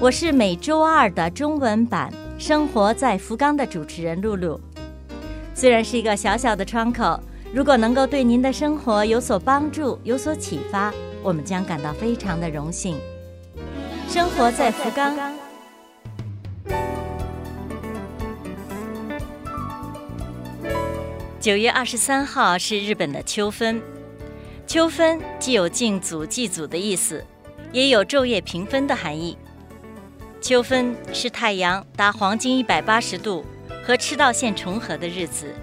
我是每周二的中文版《生活在福冈》的主持人露露。虽然是一个小小的窗口，如果能够对您的生活有所帮助、有所启发，我们将感到非常的荣幸。生活在福冈。九月二十三号是日本的秋分，秋分既有敬祖祭祖的意思，也有昼夜平分的含义。秋分是太阳达黄金一百八十度和赤道线重合的日子，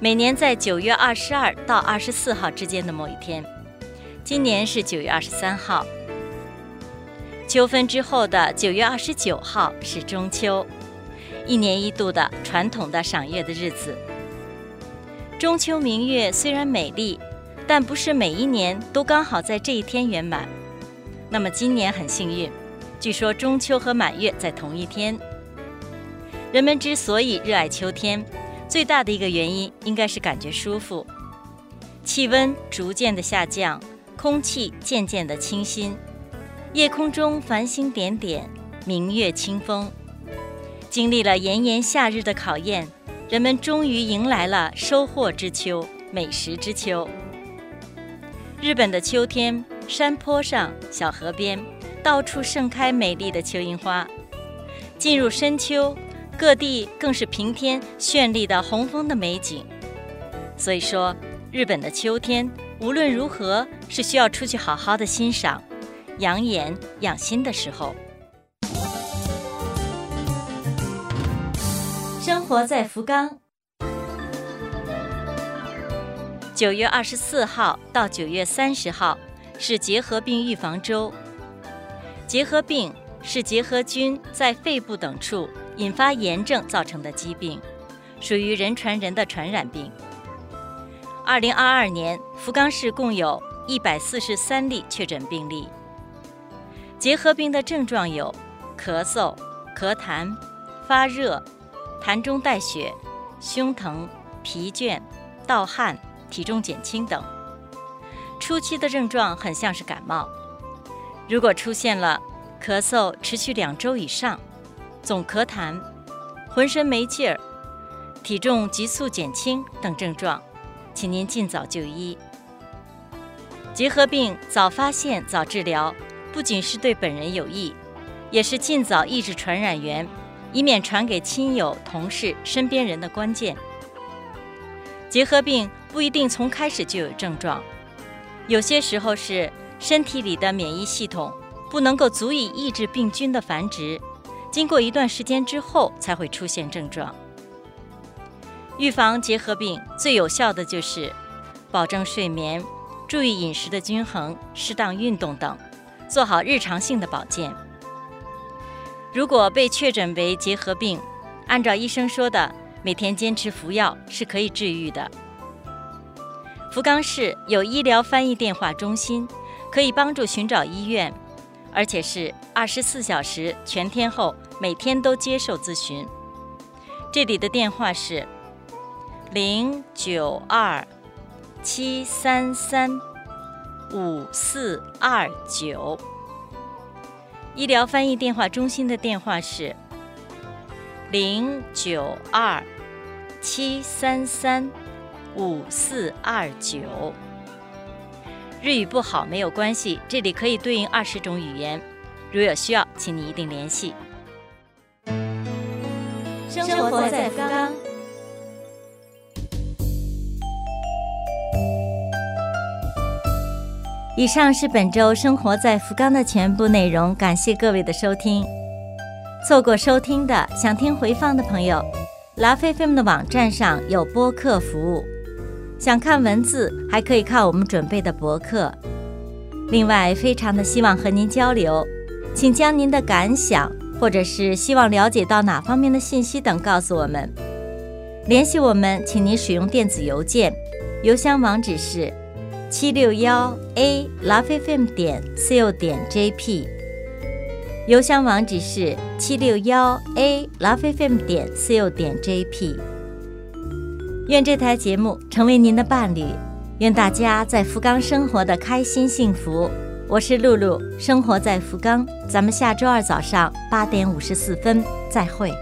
每年在九月二十二到二十四号之间的某一天。今年是九月二十三号。秋分之后的九月二十九号是中秋，一年一度的传统的赏月的日子。中秋明月虽然美丽，但不是每一年都刚好在这一天圆满。那么今年很幸运。据说中秋和满月在同一天。人们之所以热爱秋天，最大的一个原因应该是感觉舒服。气温逐渐的下降，空气渐渐的清新，夜空中繁星点点，明月清风。经历了炎炎夏日的考验，人们终于迎来了收获之秋、美食之秋。日本的秋天，山坡上、小河边。到处盛开美丽的秋樱花，进入深秋，各地更是平添绚丽的红枫的美景。所以说，日本的秋天无论如何是需要出去好好的欣赏、养眼养心的时候。生活在福冈，九月二十四号到九月三十号是结核病预防周。结核病是结核菌在肺部等处引发炎症造成的疾病，属于人传人的传染病。二零二二年，福冈市共有一百四十三例确诊病例。结核病的症状有咳嗽、咳痰、发热、痰中带血、胸疼、疲倦、盗汗、体重减轻等。初期的症状很像是感冒。如果出现了咳嗽持续两周以上、总咳痰、浑身没劲儿、体重急速减轻等症状，请您尽早就医。结核病早发现、早治疗，不仅是对本人有益，也是尽早抑制传染源，以免传给亲友、同事、身边人的关键。结核病不一定从开始就有症状，有些时候是。身体里的免疫系统不能够足以抑制病菌的繁殖，经过一段时间之后才会出现症状。预防结核病最有效的就是保证睡眠、注意饮食的均衡、适当运动等，做好日常性的保健。如果被确诊为结核病，按照医生说的，每天坚持服药是可以治愈的。福冈市有医疗翻译电话中心。可以帮助寻找医院，而且是二十四小时全天候，每天都接受咨询。这里的电话是零九二七三三五四二九。医疗翻译电话中心的电话是零九二七三三五四二九。日语不好没有关系，这里可以对应二十种语言。如有需要，请你一定联系。生活在福冈。以上是本周生活在福冈的全部内容，感谢各位的收听。错过收听的，想听回放的朋友，拉菲菲们的网站上有播客服务。想看文字，还可以看我们准备的博客。另外，非常的希望和您交流，请将您的感想或者是希望了解到哪方面的信息等，告诉我们。联系我们，请您使用电子邮件，邮箱网址是七六幺 a lovefm 点 co 点 jp。邮箱网址是七六幺 a lovefm 点 co 点 jp。愿这台节目成为您的伴侣，愿大家在福冈生活的开心幸福。我是露露，生活在福冈，咱们下周二早上八点五十四分再会。